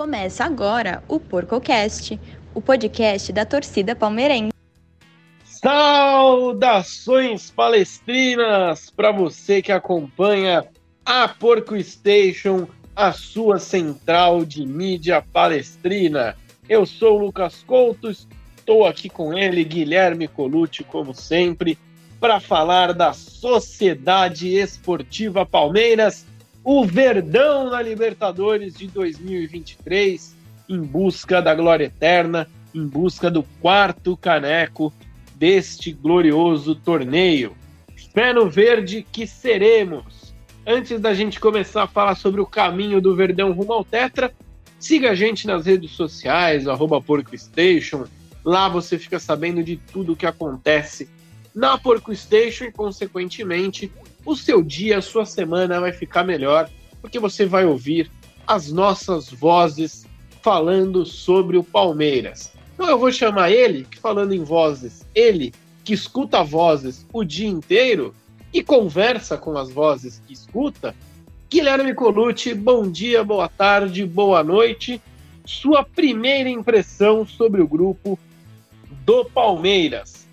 Começa agora o PorcoCast, o podcast da torcida palmeirense. Saudações palestrinas para você que acompanha a Porco Station, a sua central de mídia palestrina. Eu sou o Lucas Couto, estou aqui com ele, Guilherme Colucci, como sempre, para falar da Sociedade Esportiva Palmeiras o Verdão na Libertadores de 2023, em busca da glória eterna, em busca do quarto caneco deste glorioso torneio. Pé no verde que seremos. Antes da gente começar a falar sobre o caminho do Verdão rumo ao Tetra, siga a gente nas redes sociais, PorcoStation. Lá você fica sabendo de tudo o que acontece na Porco Station e, consequentemente, o seu dia, a sua semana vai ficar melhor, porque você vai ouvir as nossas vozes falando sobre o Palmeiras. Então eu vou chamar ele, que falando em vozes, ele que escuta vozes o dia inteiro e conversa com as vozes que escuta, Guilherme Colucci, bom dia, boa tarde, boa noite. Sua primeira impressão sobre o grupo do Palmeiras.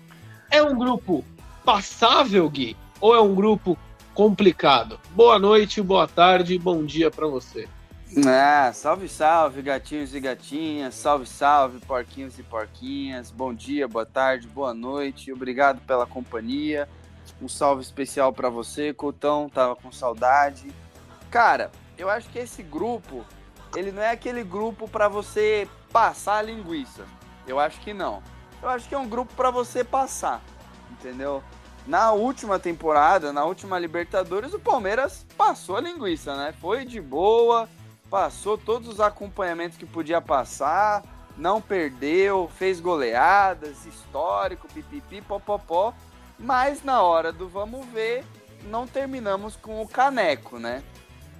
É um grupo passável, Gui? Ou é um grupo complicado? Boa noite, boa tarde, bom dia para você. Ah, salve, salve, gatinhos e gatinhas, salve, salve, porquinhos e porquinhas, bom dia, boa tarde, boa noite, obrigado pela companhia, um salve especial para você, Coutão, tava com saudade. Cara, eu acho que esse grupo, ele não é aquele grupo para você passar a linguiça, eu acho que não. Eu acho que é um grupo para você passar, entendeu? Na última temporada, na última Libertadores, o Palmeiras passou a linguiça, né? Foi de boa, passou todos os acompanhamentos que podia passar, não perdeu, fez goleadas, histórico, pipipi, popopó. Mas na hora do vamos ver, não terminamos com o caneco, né?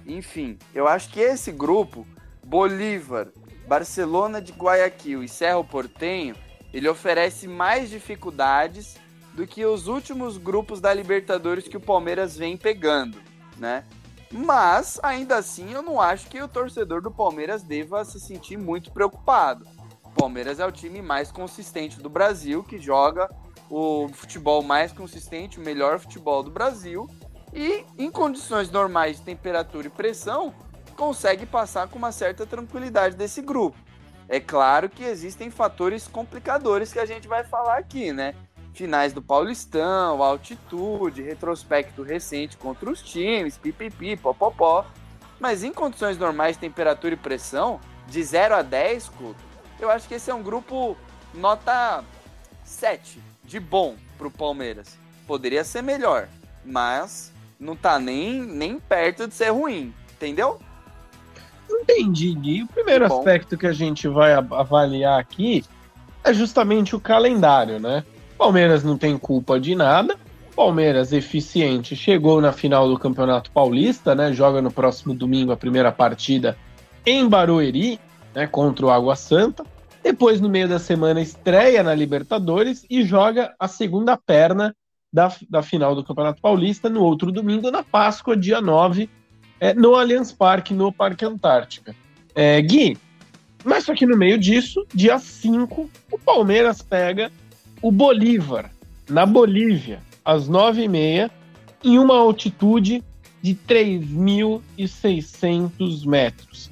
Enfim, eu acho que esse grupo, Bolívar, Barcelona de Guayaquil e Cerro Portenho, ele oferece mais dificuldades do que os últimos grupos da Libertadores que o Palmeiras vem pegando, né? Mas, ainda assim, eu não acho que o torcedor do Palmeiras deva se sentir muito preocupado. O Palmeiras é o time mais consistente do Brasil, que joga o futebol mais consistente, o melhor futebol do Brasil, e em condições normais de temperatura e pressão, consegue passar com uma certa tranquilidade desse grupo. É claro que existem fatores complicadores que a gente vai falar aqui, né? Finais do Paulistão, altitude, retrospecto recente contra os times, pipipi, popopó. Mas em condições normais, temperatura e pressão, de 0 a 10, Couto, eu acho que esse é um grupo nota 7, de bom pro Palmeiras. Poderia ser melhor, mas não tá nem, nem perto de ser ruim, entendeu? Entendi, Gui. O primeiro aspecto que a gente vai avaliar aqui é justamente o calendário, né? Palmeiras não tem culpa de nada. Palmeiras eficiente chegou na final do Campeonato Paulista, né? Joga no próximo domingo a primeira partida em Barueri, né? Contra o Água Santa. Depois, no meio da semana, estreia na Libertadores e joga a segunda perna da, da final do Campeonato Paulista no outro domingo, na Páscoa, dia 9, é, no Allianz Parque, no Parque Antártica. É, Gui, mas só que no meio disso, dia 5, o Palmeiras pega o Bolívar, na Bolívia, às nove e meia, em uma altitude de 3.600 metros.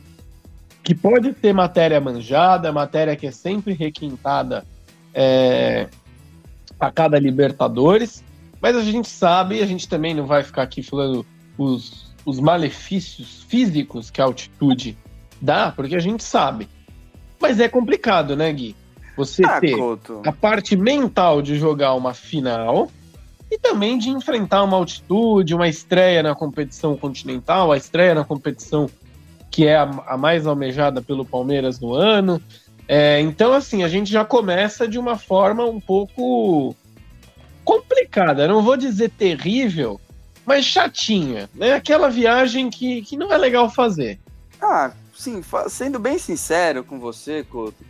Que pode ter matéria manjada, matéria que é sempre requintada é, a cada Libertadores, mas a gente sabe, a gente também não vai ficar aqui falando os, os malefícios físicos que a altitude dá, porque a gente sabe. Mas é complicado, né, Gui? Você ah, ter Couto. a parte mental de jogar uma final e também de enfrentar uma altitude, uma estreia na competição continental, a estreia na competição que é a, a mais almejada pelo Palmeiras no ano. É, então, assim, a gente já começa de uma forma um pouco complicada. Não vou dizer terrível, mas chatinha, né? Aquela viagem que, que não é legal fazer. Ah, sim, sendo bem sincero com você, Couto,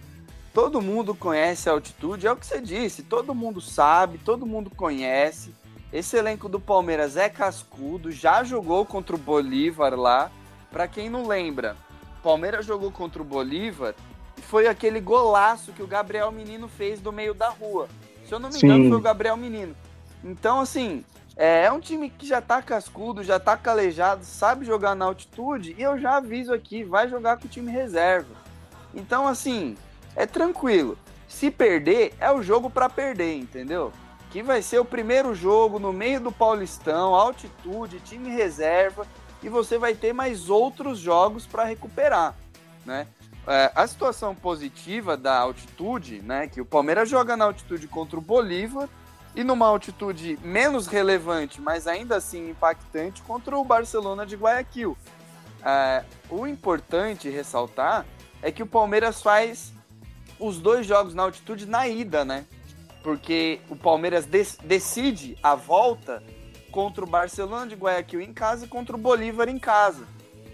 todo mundo conhece a altitude, é o que você disse, todo mundo sabe, todo mundo conhece. Esse elenco do Palmeiras é cascudo, já jogou contra o Bolívar lá. Para quem não lembra, Palmeiras jogou contra o Bolívar e foi aquele golaço que o Gabriel Menino fez do meio da rua. Se eu não me Sim. engano, foi o Gabriel Menino. Então, assim, é, é um time que já tá cascudo, já tá calejado, sabe jogar na altitude, e eu já aviso aqui, vai jogar com o time reserva. Então, assim, é tranquilo. Se perder, é o jogo para perder, entendeu? Que vai ser o primeiro jogo no meio do Paulistão, altitude, time reserva, e você vai ter mais outros jogos para recuperar, né? É, a situação positiva da altitude, né, que o Palmeiras joga na altitude contra o Bolívar e numa altitude menos relevante, mas ainda assim impactante, contra o Barcelona de Guayaquil. É, o importante ressaltar é que o Palmeiras faz os dois jogos na altitude na ida, né? Porque o Palmeiras dec- decide a volta contra o Barcelona de Guayaquil em casa e contra o Bolívar em casa.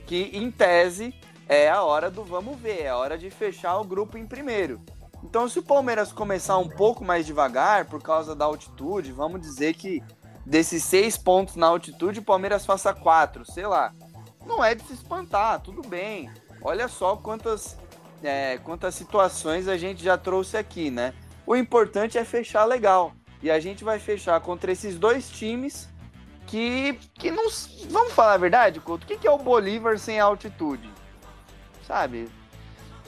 Que, em tese, é a hora do vamos ver, é a hora de fechar o grupo em primeiro. Então, se o Palmeiras começar um pouco mais devagar por causa da altitude, vamos dizer que desses seis pontos na altitude, o Palmeiras faça quatro, sei lá. Não é de se espantar, tudo bem. Olha só quantas, é, quantas situações a gente já trouxe aqui, né? O importante é fechar legal. E a gente vai fechar contra esses dois times que, que não. Vamos falar a verdade, Couto? O que, que é o Bolívar sem altitude? Sabe?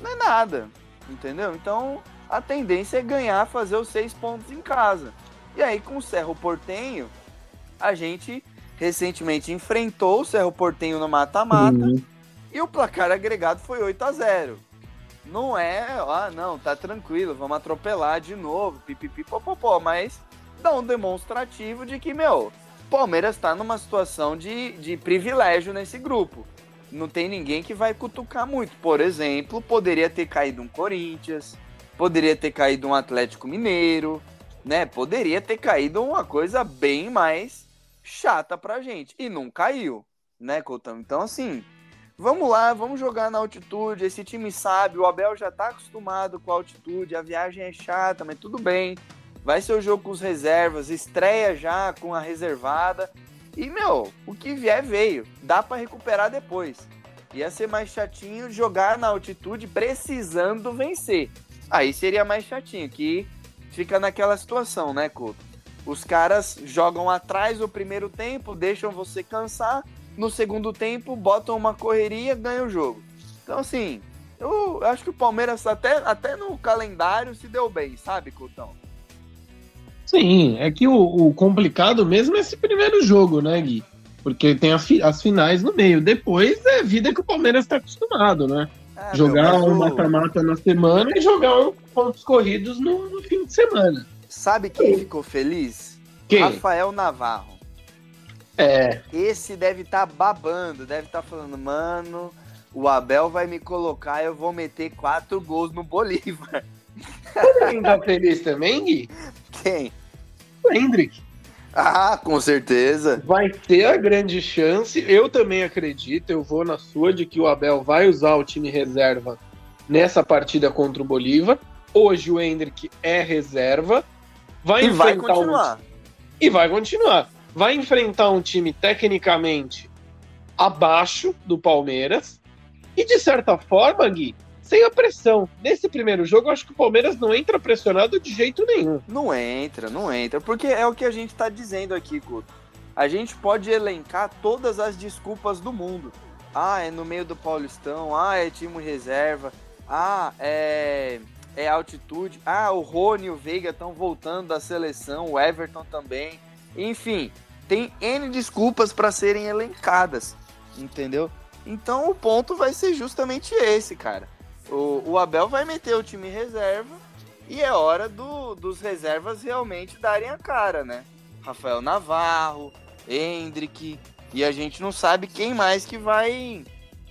Não é nada. Entendeu? Então a tendência é ganhar, fazer os seis pontos em casa. E aí com o Cerro Portenho, a gente recentemente enfrentou o Cerro Portenho no mata-mata Uhum. e o placar agregado foi 8 a 0 Não é, ah, não, tá tranquilo, vamos atropelar de novo, pipipi, popopó, mas dá um demonstrativo de que, meu, Palmeiras tá numa situação de, de privilégio nesse grupo. Não tem ninguém que vai cutucar muito. Por exemplo, poderia ter caído um Corinthians, poderia ter caído um Atlético Mineiro, né? Poderia ter caído uma coisa bem mais chata pra gente. E não caiu, né, Coutão? Então, assim, vamos lá, vamos jogar na altitude. Esse time sabe, o Abel já tá acostumado com a altitude, a viagem é chata, mas tudo bem. Vai ser o jogo com os reservas, estreia já com a reservada. E, meu, o que vier veio. Dá pra recuperar depois. Ia ser mais chatinho jogar na altitude precisando vencer. Aí seria mais chatinho, que fica naquela situação, né, Couto? Os caras jogam atrás o primeiro tempo, deixam você cansar. No segundo tempo, botam uma correria, ganha o jogo. Então, assim, eu acho que o Palmeiras até, até no calendário se deu bem, sabe, Coutão? Sim, é que o, o complicado mesmo é esse primeiro jogo, né, Gui? Porque tem fi- as finais no meio. Depois é vida que o Palmeiras está acostumado, né? É, jogar meu, um mata-mata na semana e jogar pontos corridos no, no fim de semana. Sabe quem ficou feliz? Quem? Rafael Navarro. É, Esse deve estar babando, deve estar falando, mano, o Abel vai me colocar eu vou meter quatro gols no Bolívar. quem tá feliz também, Gui? Quem? O Hendrick. Ah, com certeza. Vai ter a grande chance. Eu também acredito, eu vou na sua, de que o Abel vai usar o time reserva nessa partida contra o Bolívar. Hoje o Hendrick é reserva. Vai E vai enfrentar um continuar. E vai continuar. Vai enfrentar um time tecnicamente abaixo do Palmeiras. E de certa forma, Gui, sem a pressão. Nesse primeiro jogo, eu acho que o Palmeiras não entra pressionado de jeito nenhum. Não entra, não entra. Porque é o que a gente tá dizendo aqui, Couto. A gente pode elencar todas as desculpas do mundo. Ah, é no meio do Paulistão. Ah, é time reserva. Ah, é, é altitude. Ah, o Rony e o Veiga estão voltando da seleção. O Everton também. Enfim, tem N desculpas para serem elencadas. Entendeu? Então o ponto vai ser justamente esse, cara. O, o Abel vai meter o time reserva e é hora do- dos reservas realmente darem a cara, né? Rafael Navarro, Hendrick, e a gente não sabe quem mais que vai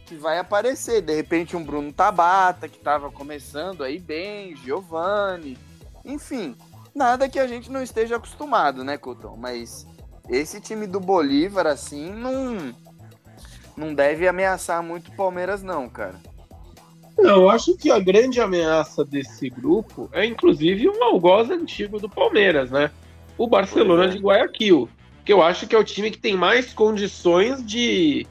que vai aparecer. De repente um Bruno Tabata, que estava começando aí bem, Giovani, enfim, nada que a gente não esteja acostumado, né, Couton? Mas esse time do Bolívar, assim, não, não deve ameaçar muito o Palmeiras, não, cara. Eu acho que a grande ameaça desse grupo é, inclusive, um algoz antigo do Palmeiras, né? O Barcelona é. de Guayaquil. Que eu acho que é o time que tem mais condições de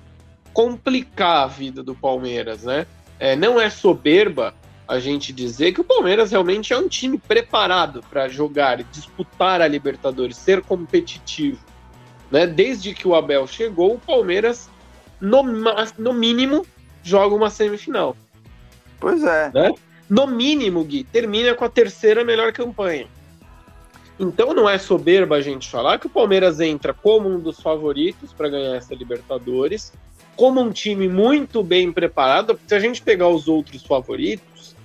complicar a vida do Palmeiras, né? é, não é soberba a gente dizer que o Palmeiras realmente é um time preparado para jogar disputar a Libertadores, ser competitivo. Né? Desde que o Abel chegou, o Palmeiras, no, no mínimo, joga uma semifinal. Pois é. Né? No mínimo, Gui, termina com a terceira melhor campanha. Então não é soberba a gente falar que o Palmeiras entra como um dos favoritos para ganhar essa Libertadores, como um time muito bem preparado. Se a gente pegar os outros favoritos,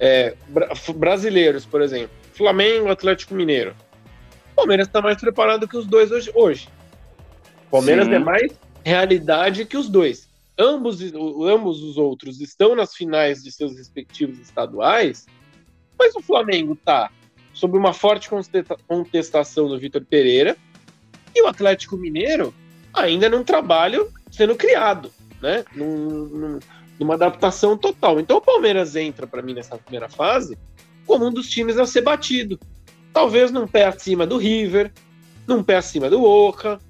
é, brasileiros, por exemplo, Flamengo, Atlético Mineiro, o Palmeiras está mais preparado que os dois hoje. hoje. O Palmeiras Sim. é mais realidade que os dois. Ambos, ambos os outros estão nas finais de seus respectivos estaduais, mas o Flamengo está sob uma forte contestação do Vitor Pereira, e o Atlético Mineiro ainda num trabalho sendo criado, né? Num, num, numa adaptação total. Então o Palmeiras entra para mim nessa primeira fase como um dos times a ser batido. Talvez num pé acima do River, num pé acima do Oca.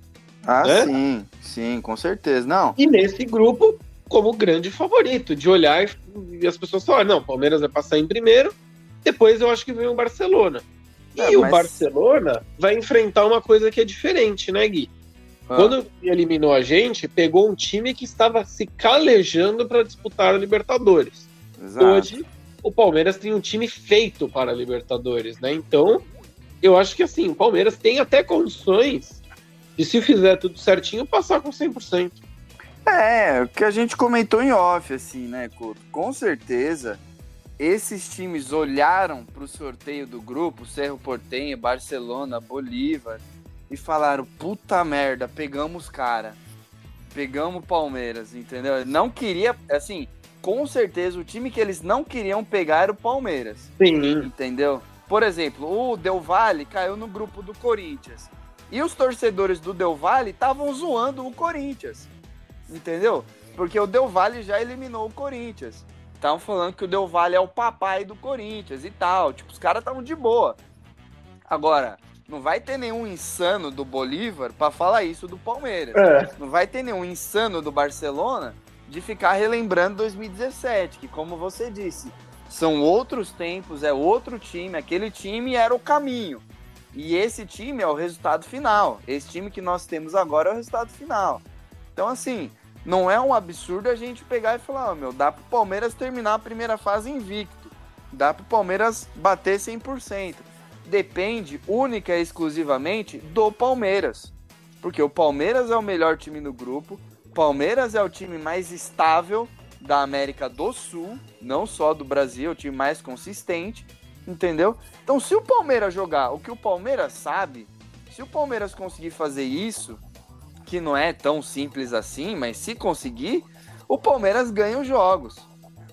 Ah, né? sim, sim, com certeza. Não. E nesse grupo, como grande favorito, de olhar e, e as pessoas falarem, não, o Palmeiras vai passar em primeiro, depois eu acho que vem o Barcelona. E é, o Barcelona vai enfrentar uma coisa que é diferente, né, Gui? Ah. Quando eliminou a gente, pegou um time que estava se calejando para disputar a Libertadores. Exato. Hoje, o Palmeiras tem um time feito para a Libertadores, né? Então, eu acho que assim, o Palmeiras tem até condições de, se fizer tudo certinho, passar com 100%. É, o que a gente comentou em off, assim, né, Couto? Com certeza, esses times olharam para o sorteio do grupo, Cerro Portenho, Barcelona, Bolívar, e falaram: puta merda, pegamos cara. Pegamos Palmeiras, entendeu? Não queria, assim, com certeza o time que eles não queriam pegar era o Palmeiras. Sim. Entendeu? Por exemplo, o Del Valle caiu no grupo do Corinthians. E os torcedores do Del Valle estavam zoando o Corinthians. Entendeu? Porque o Del Valle já eliminou o Corinthians. Estavam falando que o Del Valle é o papai do Corinthians e tal. Tipo, os caras estavam de boa. Agora, não vai ter nenhum insano do Bolívar para falar isso do Palmeiras. É. Não vai ter nenhum insano do Barcelona de ficar relembrando 2017, que como você disse, são outros tempos, é outro time, aquele time era o caminho. E esse time é o resultado final. Esse time que nós temos agora é o resultado final. Então, assim, não é um absurdo a gente pegar e falar, oh, meu, dá pro Palmeiras terminar a primeira fase invicto. Dá pro Palmeiras bater 100%. Depende única e exclusivamente do Palmeiras. Porque o Palmeiras é o melhor time no grupo, Palmeiras é o time mais estável da América do Sul, não só do Brasil, é o time mais consistente, entendeu? Então, se o Palmeiras jogar o que o Palmeiras sabe, se o Palmeiras conseguir fazer isso, que não é tão simples assim, mas se conseguir, o Palmeiras ganha os jogos.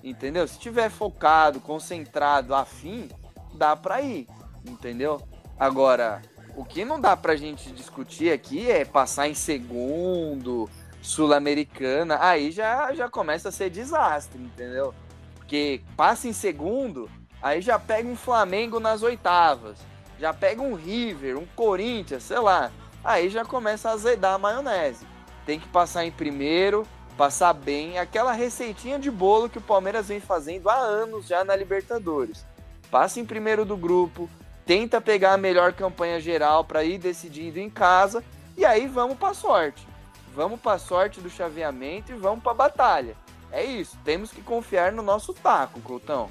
Entendeu? Se tiver focado, concentrado, afim, dá para ir, entendeu? Agora, o que não dá pra gente discutir aqui é passar em segundo, sul-americana, aí já, já começa a ser desastre, entendeu? Porque passa em segundo, aí já pega um Flamengo nas oitavas, já pega um River, um Corinthians, sei lá aí já começa a azedar a maionese. Tem que passar em primeiro, passar bem, aquela receitinha de bolo que o Palmeiras vem fazendo há anos já na Libertadores. Passa em primeiro do grupo, tenta pegar a melhor campanha geral para ir decidindo em casa e aí vamos para sorte. Vamos para sorte do chaveamento e vamos para batalha. É isso, temos que confiar no nosso taco, Coutão.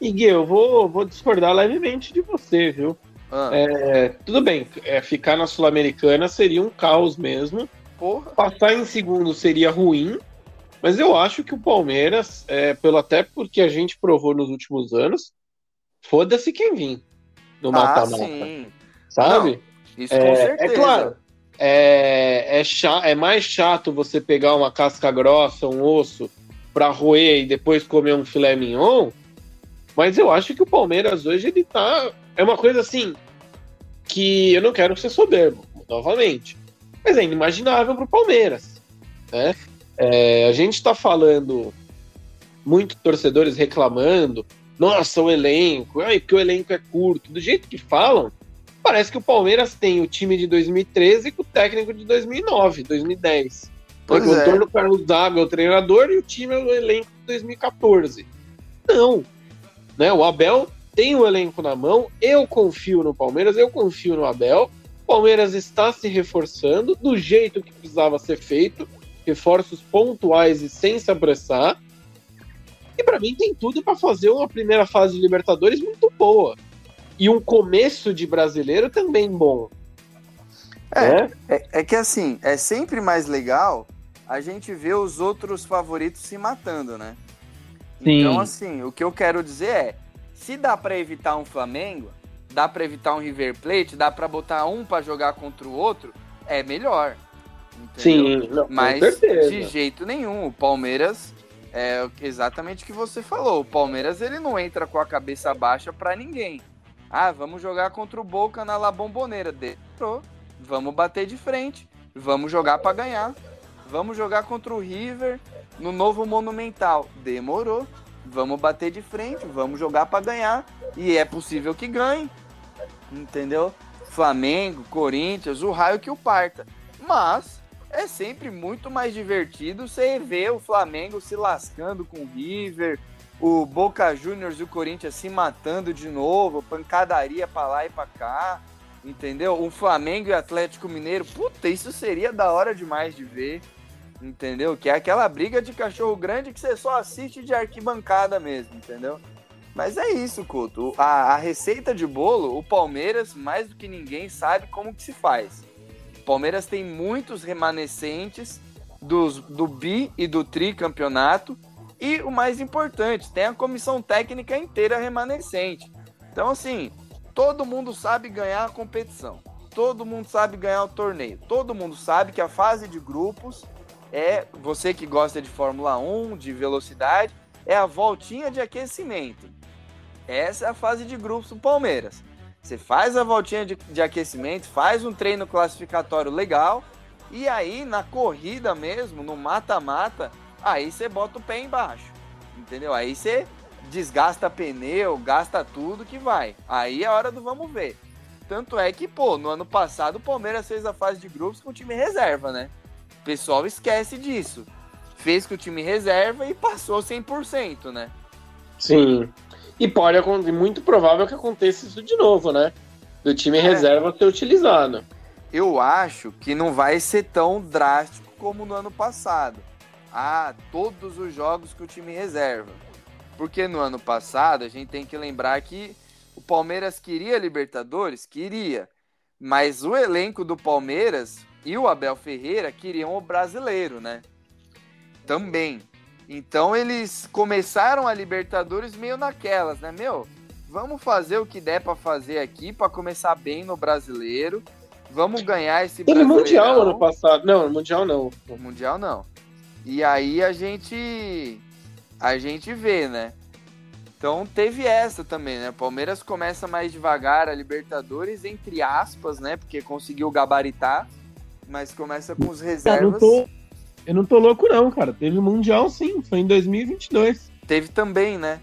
Gui, eu vou, vou discordar levemente de você, viu? Ah. É, tudo bem, é, ficar na Sul-Americana seria um caos mesmo. Porra. Passar em segundo seria ruim, mas eu acho que o Palmeiras, é, pelo até porque a gente provou nos últimos anos, foda-se quem vir no ah, mata-mata. Ah, sabe? Não, isso com é, é certeza. É claro. É, é, chato, é mais chato você pegar uma casca grossa, um osso, pra roer e depois comer um filé mignon. Mas eu acho que o Palmeiras hoje ele tá é uma coisa assim que eu não quero ser soberbo, novamente. Mas é inimaginável para o Palmeiras. Né? É, a gente está falando, muitos torcedores reclamando, nossa, o elenco, ai, porque o elenco é curto. Do jeito que falam, parece que o Palmeiras tem o time de 2013 com o técnico de 2009, 2010. Pois o é. Antônio Carlos Zaga é o treinador e o time é o elenco de 2014. Não. Né? O Abel tem o elenco na mão, eu confio no Palmeiras, eu confio no Abel. O Palmeiras está se reforçando do jeito que precisava ser feito, reforços pontuais e sem se apressar. E para mim tem tudo para fazer uma primeira fase de Libertadores muito boa. E um começo de brasileiro também bom. É, é, é, é que assim, é sempre mais legal a gente ver os outros favoritos se matando, né? Sim. Então, assim, o que eu quero dizer é: se dá para evitar um Flamengo, dá para evitar um River Plate, dá para botar um para jogar contra o outro, é melhor. Entendeu? Sim, não, mas de jeito nenhum. O Palmeiras é exatamente o que você falou. O Palmeiras ele não entra com a cabeça baixa para ninguém. Ah, vamos jogar contra o Boca na La Bombonera. Demorou. Vamos bater de frente. Vamos jogar para ganhar. Vamos jogar contra o River no novo Monumental. Demorou. Vamos bater de frente, vamos jogar para ganhar e é possível que ganhe. Entendeu? Flamengo, Corinthians, o raio que o parta. Mas é sempre muito mais divertido você ver o Flamengo se lascando com o River, o Boca Juniors e o Corinthians se matando de novo, pancadaria para lá e para cá, entendeu? O Flamengo e o Atlético Mineiro, puta, isso seria da hora demais de ver. Entendeu? Que é aquela briga de cachorro grande que você só assiste de arquibancada mesmo, entendeu? Mas é isso, Couto. A, a receita de bolo, o Palmeiras, mais do que ninguém, sabe como que se faz. O Palmeiras tem muitos remanescentes dos, do bi e do tri campeonato. E o mais importante, tem a comissão técnica inteira remanescente. Então, assim, todo mundo sabe ganhar a competição. Todo mundo sabe ganhar o torneio. Todo mundo sabe que a fase de grupos é você que gosta de Fórmula 1, de velocidade, é a voltinha de aquecimento. Essa é a fase de grupos do Palmeiras. Você faz a voltinha de, de aquecimento, faz um treino classificatório legal, e aí na corrida mesmo, no mata-mata, aí você bota o pé embaixo. Entendeu? Aí você desgasta pneu, gasta tudo que vai. Aí é hora do vamos ver. Tanto é que, pô, no ano passado o Palmeiras fez a fase de grupos com o time reserva, né? O pessoal esquece disso. Fez com o time reserva e passou 100%, né? Sim. E pode acontecer, muito provável que aconteça isso de novo, né? Do time é. reserva ser utilizado. Eu acho que não vai ser tão drástico como no ano passado. Ah, todos os jogos que o time reserva. Porque no ano passado a gente tem que lembrar que o Palmeiras queria Libertadores? Queria. Mas o elenco do Palmeiras e o Abel Ferreira queriam o brasileiro, né? Também. Então eles começaram a Libertadores meio naquelas, né? Meu, vamos fazer o que der para fazer aqui para começar bem no brasileiro. Vamos ganhar esse Teve Mundial ano passado. Não, Mundial não. Mundial não. E aí a gente a gente vê, né? Então teve essa também, né? Palmeiras começa mais devagar a Libertadores, entre aspas, né? Porque conseguiu gabaritar mas começa com os reservas. Eu não tô, eu não tô louco, não, cara. Teve Mundial sim, foi em 2022. Teve também, né?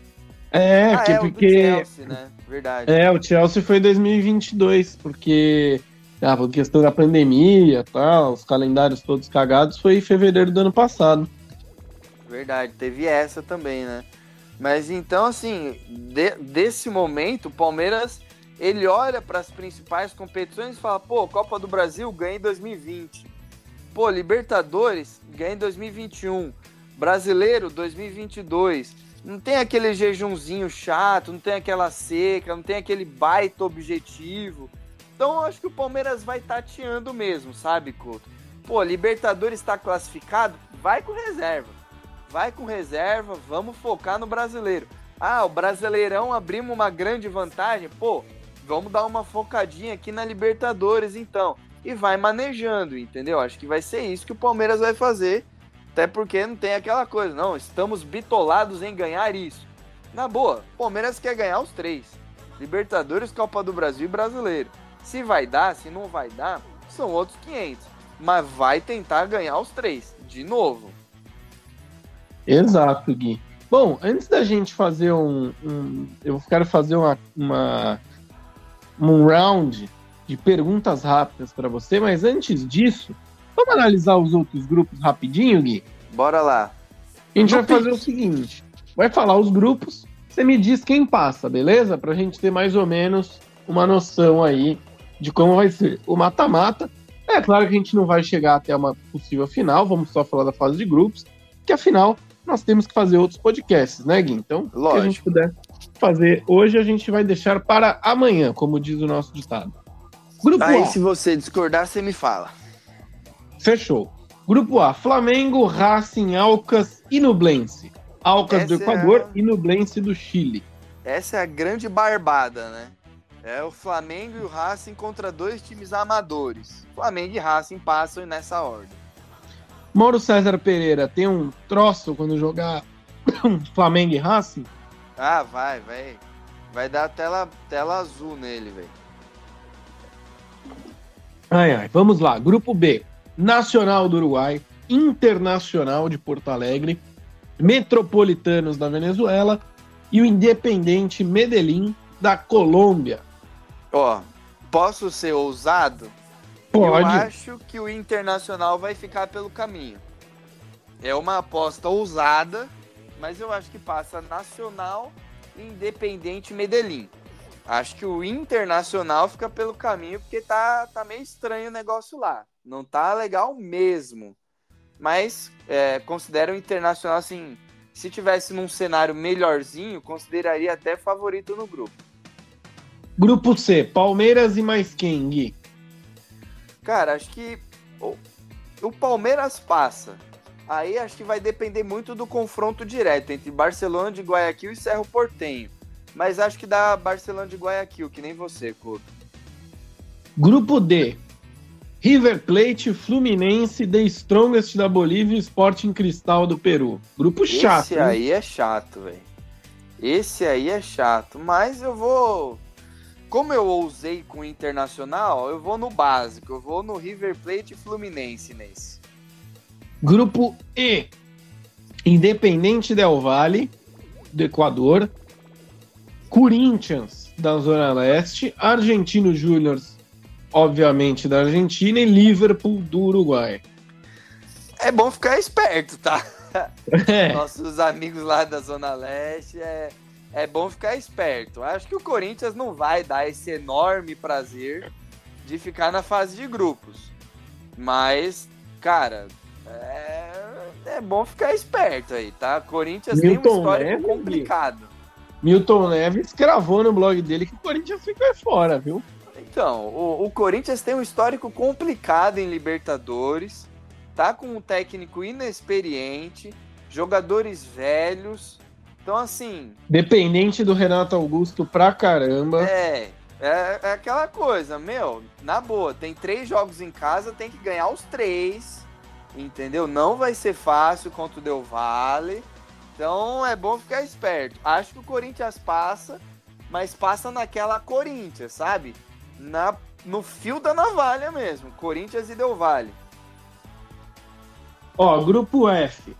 É, ah, que, é, porque. Chelsea, né? Verdade. É, o Chelsea foi em 2022, porque. Ah, por questão da pandemia tal, os calendários todos cagados, foi em fevereiro do ano passado. Verdade, teve essa também, né? Mas então, assim, de, desse momento, o Palmeiras ele olha para as principais competições e fala: pô, Copa do Brasil ganhei em 2020. Pô, Libertadores ganhei em 2021. Brasileiro 2022. Não tem aquele jejumzinho chato, não tem aquela seca, não tem aquele baita objetivo. Então eu acho que o Palmeiras vai tateando mesmo, sabe, Couto? Pô, Libertadores está classificado, vai com reserva. Vai com reserva, vamos focar no brasileiro. Ah, o Brasileirão abrimos uma grande vantagem. Pô, vamos dar uma focadinha aqui na Libertadores então. E vai manejando, entendeu? Acho que vai ser isso que o Palmeiras vai fazer. Até porque não tem aquela coisa, não, estamos bitolados em ganhar isso. Na boa, Palmeiras quer ganhar os três: Libertadores, Copa do Brasil e Brasileiro. Se vai dar, se não vai dar, são outros 500. Mas vai tentar ganhar os três, de novo. Exato, Gui. Bom, antes da gente fazer um. um eu quero fazer uma, uma um round de perguntas rápidas para você, mas antes disso, Vamos analisar os outros grupos rapidinho, Gui? Bora lá. A gente No vai fazer o seguinte: vai falar os grupos, você me diz quem passa, beleza? Pra gente ter mais ou menos uma noção aí de como vai ser o mata-mata. É claro que a gente não vai chegar até uma possível final, vamos só falar da fase de grupos, que afinal nós temos que fazer outros podcasts, né, Gui? Então, que a gente puder fazer hoje, a gente vai deixar para amanhã, como diz o nosso ditado. Grupo Aí, A. se você discordar, você me fala. Fechou. Grupo A, Flamengo, Racing, Alcas e Nublense. Alcas do Essa é Equador a- e Nublense do Chile. Essa é a grande barbada, né? É o Flamengo e o Racing contra dois times amadores. Flamengo e Racing passam nessa ordem. Mauro César Pereira tem um troço quando jogar Flamengo e Racing? Ah, vai, vai. Vai dar tela, tela azul nele, velho. Ai, ai, vamos lá. Grupo B, Nacional do Uruguai, Internacional de Porto Alegre, Metropolitanos da Venezuela e o Independente Medellín da Colômbia. Ó, posso ser ousado? Pode. Eu acho que o Internacional vai ficar pelo caminho. É uma aposta ousada, mas eu acho que passa Nacional e Independente Medellín. Acho que o Internacional fica pelo caminho porque tá, tá meio estranho o negócio lá. Não tá legal mesmo. Mas é, considero o Internacional assim. Se tivesse num cenário melhorzinho, consideraria até favorito no grupo. Grupo C, Palmeiras e mais quem, Gui? Cara, acho que o, o Palmeiras passa. Aí acho que vai depender muito do confronto direto entre Barcelona de Guayaquil e Cerro Portenho. Mas acho que dá Barcelona de Guayaquil, que nem você, Couto. Grupo D, River Plate, Fluminense, The Strongest da Bolívia e Sporting Cristal do Peru. Grupo chato, Esse aí é chato, velho. Esse aí é chato. Mas eu vou. Como eu ousei com o Internacional, eu vou no básico. Eu vou no River Plate e Fluminense nesse. Grupo E, Independente Del Valle, do Equador, Corinthians, da Zona Leste, Argentino Júnior, obviamente, da Argentina, e Liverpool, do Uruguai. É bom ficar esperto, tá? É, nossos amigos lá da Zona Leste, é, é bom ficar esperto. Acho que o Corinthians não vai dar esse enorme prazer de ficar na fase de grupos. Mas, cara, é, é bom ficar esperto aí, tá? Corinthians tem Milton um histórico Neves, complicado. Milton Neves cravou no blog dele que o Corinthians fica fora, viu? Então, o, o Corinthians tem um histórico complicado em Libertadores, tá com um técnico inexperiente, jogadores velhos. Então, assim, Dependente do Renato Augusto pra caramba. É, é, é aquela coisa, meu, na boa, tem três jogos em casa, tem que ganhar os três, entendeu? Não vai ser fácil contra o Del Valle, então é bom ficar esperto. Acho que o Corinthians passa, mas passa naquela Corinthians, sabe? Na, no fio da navalha mesmo, Corinthians e Del Valle. Ó, grupo F.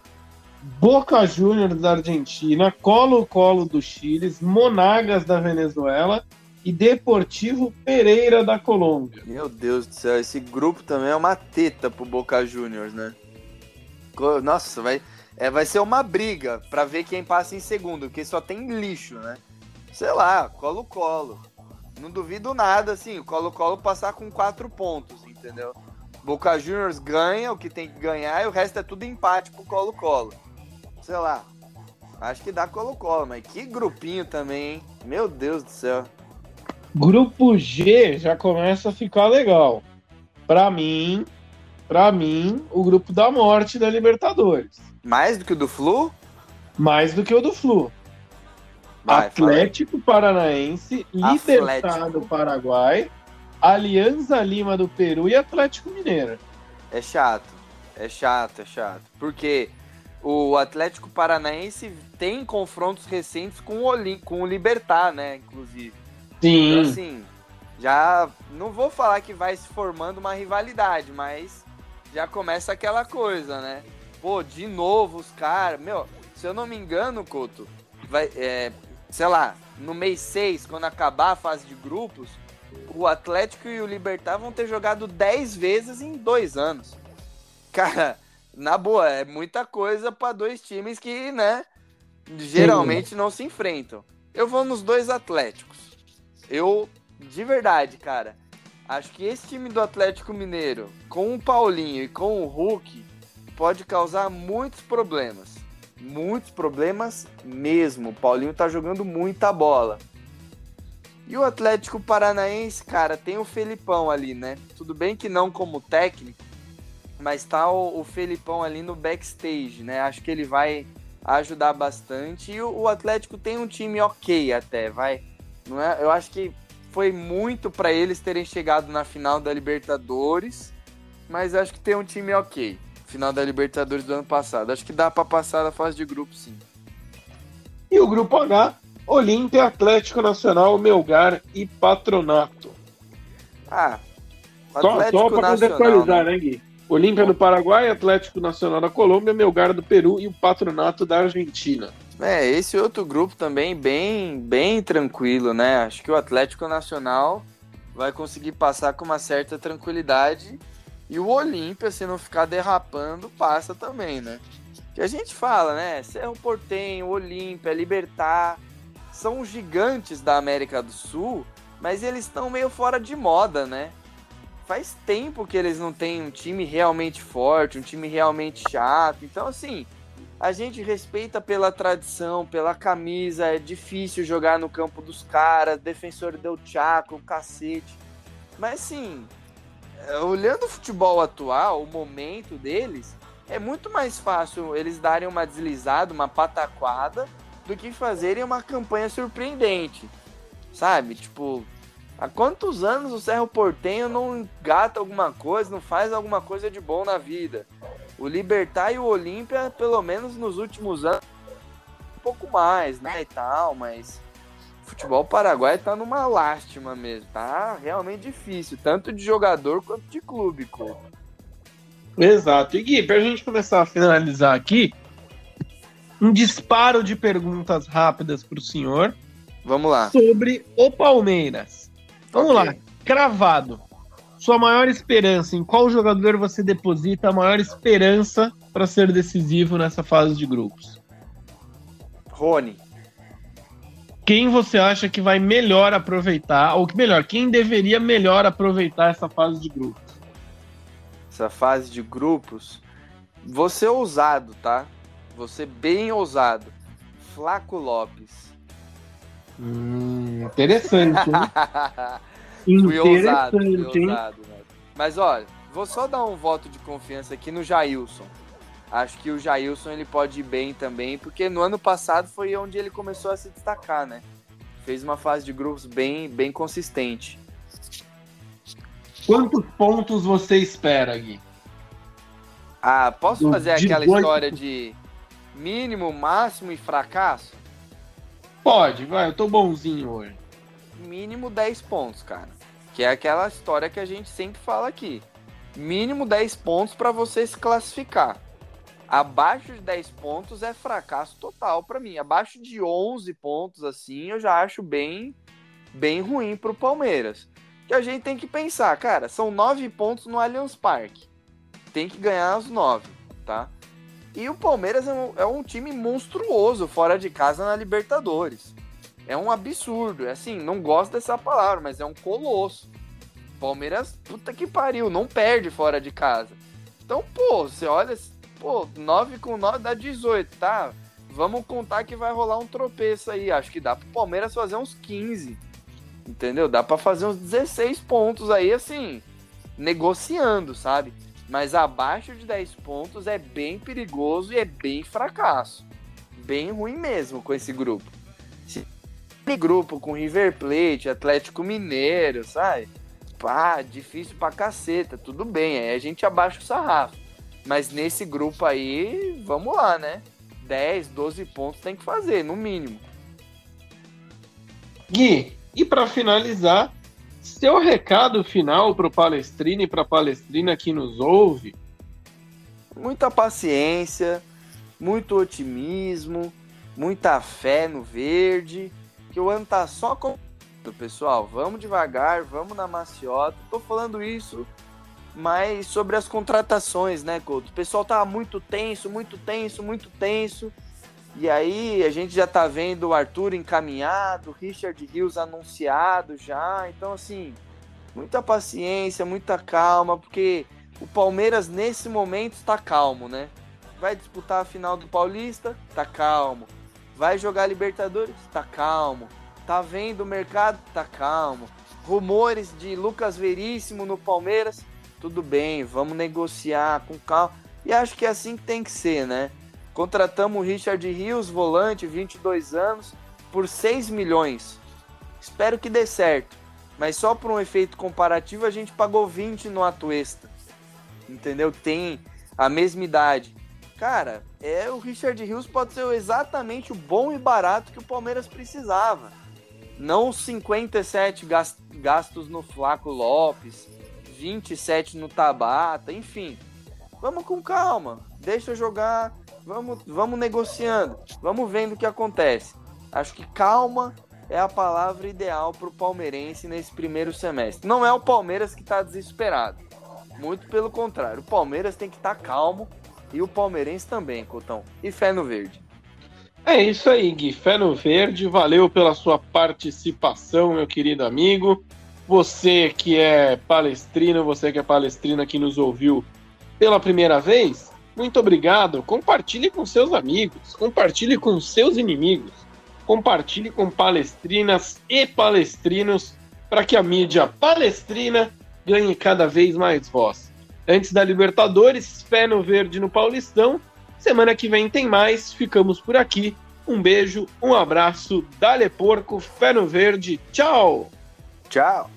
Boca Juniors da Argentina, Colo-Colo do Chile, Monagas da Venezuela e Deportivo Pereira da Colômbia. Meu Deus do céu, esse grupo também é uma teta pro Boca Juniors, né? Nossa, vai, é, vai ser uma briga pra ver quem passa em segundo, porque só tem lixo, né? Sei lá, Colo-Colo. Não duvido nada, assim, o Colo-Colo passar com quatro pontos, entendeu? Boca Juniors ganha o que tem que ganhar e o resto é tudo empate pro Colo-Colo. Sei lá. Acho que dá Colo-Colo, mas que grupinho também, hein? Meu Deus do céu. Grupo G já começa a ficar legal. Pra mim, pra mim, o grupo da morte da Libertadores. Mais do que o do Flu? Mais do que o do Flu. Vai. Atlético Paranaense, Atlético. do Paraguai, Alianza Lima do Peru e Atlético Mineiro. É chato. É chato, é chato. Porque o Atlético Paranaense tem confrontos recentes com o, Olim, com o Libertar, né? Inclusive. Então, Sim. assim, já não vou falar que vai se formando uma rivalidade, mas já começa aquela coisa, né? Pô, de novo os caras. Meu, se eu não me engano, Couto, vai, é, sei lá, no mês 6, quando acabar a fase de grupos, o Atlético e o Libertar vão ter jogado 10 vezes em dois anos. cara, na boa, é muita coisa para dois times que, né, geralmente Sim. não se enfrentam. Eu vou nos dois Atléticos. Eu, de verdade, cara, acho que esse time do Atlético Mineiro, com o Paulinho e com o Hulk, pode causar muitos problemas. Muitos problemas mesmo. O Paulinho tá jogando muita bola. E o Atlético Paranaense, cara, tem o Felipão ali, né? Tudo bem que não como técnico, mas tá o, o Felipão ali no backstage, né? Acho que ele vai ajudar bastante. E o, o Atlético tem um time ok até, vai. Não é? Eu acho que foi muito para eles terem chegado na final da Libertadores, mas acho que tem um time ok. Final da Libertadores do ano passado. Acho que dá para passar da fase de grupo, sim. E o grupo H, Olímpia, Atlético Nacional, Melgar e Patronato. Ah, Atlético só, só para contextualizar, né, né Gui? Olímpia do Paraguai, Atlético Nacional da Colômbia, Melgar do Peru e o Patronato da Argentina. É, esse outro grupo também bem, bem tranquilo, né? Acho que o Atlético Nacional vai conseguir passar com uma certa tranquilidade e o Olímpia, se não ficar derrapando, passa também, né? Que a gente fala, né? Cerro Portenho, Olímpia, Libertar, são gigantes da América do Sul, mas eles estão meio fora de moda, né? faz tempo que eles não têm um time realmente forte, um time realmente chato. Então, assim, a gente respeita pela tradição, pela camisa. É difícil jogar no campo dos caras, defensor deu tchaco, cacete. Mas, assim, é, olhando o futebol atual, o momento deles, é muito mais fácil eles darem uma deslizada, uma pataquada, do que fazerem uma campanha surpreendente. Sabe? Tipo, Há quantos anos o Cerro Portenho não gata alguma coisa, não faz alguma coisa de bom na vida? O Libertar e o Olímpia, pelo menos nos últimos anos, um pouco mais, né, e tal, mas o futebol paraguai tá numa lástima mesmo, tá realmente difícil, tanto de jogador quanto de clube, pô. Exato. E Gui, pra gente começar a finalizar aqui, um disparo de perguntas rápidas pro senhor. Vamos lá. Sobre o Palmeiras. Vamos okay. lá, cravado. Sua maior esperança, em qual jogador você deposita a maior esperança para ser decisivo nessa fase de grupos? Rony. Quem você acha que vai melhor aproveitar, ou que melhor, quem deveria melhor aproveitar essa fase de grupos? Essa fase de grupos, você ousado, tá? Você bem ousado. Flaco Lopes. Hum, interessante. fui ousado, fui ousado, né? Mas olha, vou só dar um voto de confiança aqui no Jailson. Acho que o Jailson ele pode ir bem também, porque no ano passado foi onde ele começou a se destacar, né? Fez uma fase de grupos bem, bem consistente. Quantos pontos você espera, Gui? Ah, posso fazer aquela história de mínimo, máximo e fracasso? Pode, vai, eu tô bonzinho hoje. Mínimo 10 pontos, cara. Que é aquela história que a gente sempre fala aqui. Mínimo 10 pontos para você se classificar. Abaixo de 10 pontos é fracasso total para mim. Abaixo de 11 pontos assim, eu já acho bem bem ruim pro Palmeiras. Que a gente tem que pensar, cara, são 9 pontos no Allianz Parque. Tem que ganhar os 9, tá? E o Palmeiras é um, é um, time monstruoso fora de casa na Libertadores. É um absurdo. É assim, não gosto dessa palavra, mas é um colosso. Palmeiras, puta que pariu, não perde fora de casa. Então, pô, você olha, pô, 9 com 9 dá 18, tá? Vamos contar que vai rolar um tropeço aí. Acho que dá pro Palmeiras fazer uns 15. Entendeu? Dá para fazer uns 16 pontos aí, assim, negociando, sabe? Mas abaixo de 10 pontos é bem perigoso e é bem fracasso. Bem ruim mesmo com esse grupo. Esse grupo com River Plate, Atlético Mineiro, sabe? Pá, difícil pra caceta, tudo bem, aí a gente abaixa o sarrafo. Mas nesse grupo aí, vamos lá, né? 10, 12 pontos tem que fazer, no mínimo. Gui, e para finalizar, seu recado final para o Palestrina e para a Palestrina que nos ouve? Muita paciência, muito otimismo, muita fé no verde, que o ano tá só com pessoal, vamos devagar, vamos na maciota. Tô falando isso mas sobre as contratações, né, Couto? O pessoal tá muito tenso, muito tenso, muito tenso. E aí a gente já tá vendo o Arthur encaminhado, o Richard Rios anunciado já. Então, assim, muita paciência, muita calma, porque o Palmeiras nesse momento está calmo, né? Vai disputar a final do Paulista, tá calmo. Vai jogar Libertadores, tá calmo. Tá vendo o mercado, tá calmo. Rumores de Lucas Veríssimo no Palmeiras, tudo bem, vamos negociar com calma. E acho que é assim que tem que ser, né? Contratamos o Richard Rios, volante, 22 anos, por 6 milhões. Espero que dê certo. Mas só por um efeito comparativo, a gente pagou 20 no Atuesta. Entendeu? Tem a mesma idade. Cara, é o Richard Rios pode ser exatamente o bom e barato que o Palmeiras precisava. Não 57 gastos no Flaco Lopes, 27 no Tabata, enfim. Vamos com calma, deixa jogar, vamos, vamos negociando, vamos vendo o que acontece. Acho que calma é a palavra ideal para o palmeirense nesse primeiro semestre. Não é o Palmeiras que está desesperado, muito pelo contrário. O Palmeiras tem que estar tá calmo e o palmeirense também, Cotão. E fé no verde. É isso aí, Gui. Fé no verde. Valeu pela sua participação, meu querido amigo. Você que é palestrino, você que é palestrina que nos ouviu pela primeira vez, muito obrigado. Compartilhe com seus amigos, compartilhe com seus inimigos, compartilhe com palestrinas e palestrinos para que a mídia palestrina ganhe cada vez mais voz. Antes da Libertadores, fé no verde no Paulistão. Semana que vem tem mais. Ficamos por aqui. Um beijo, um abraço, dale porco, fé no verde. Tchau! Tchau!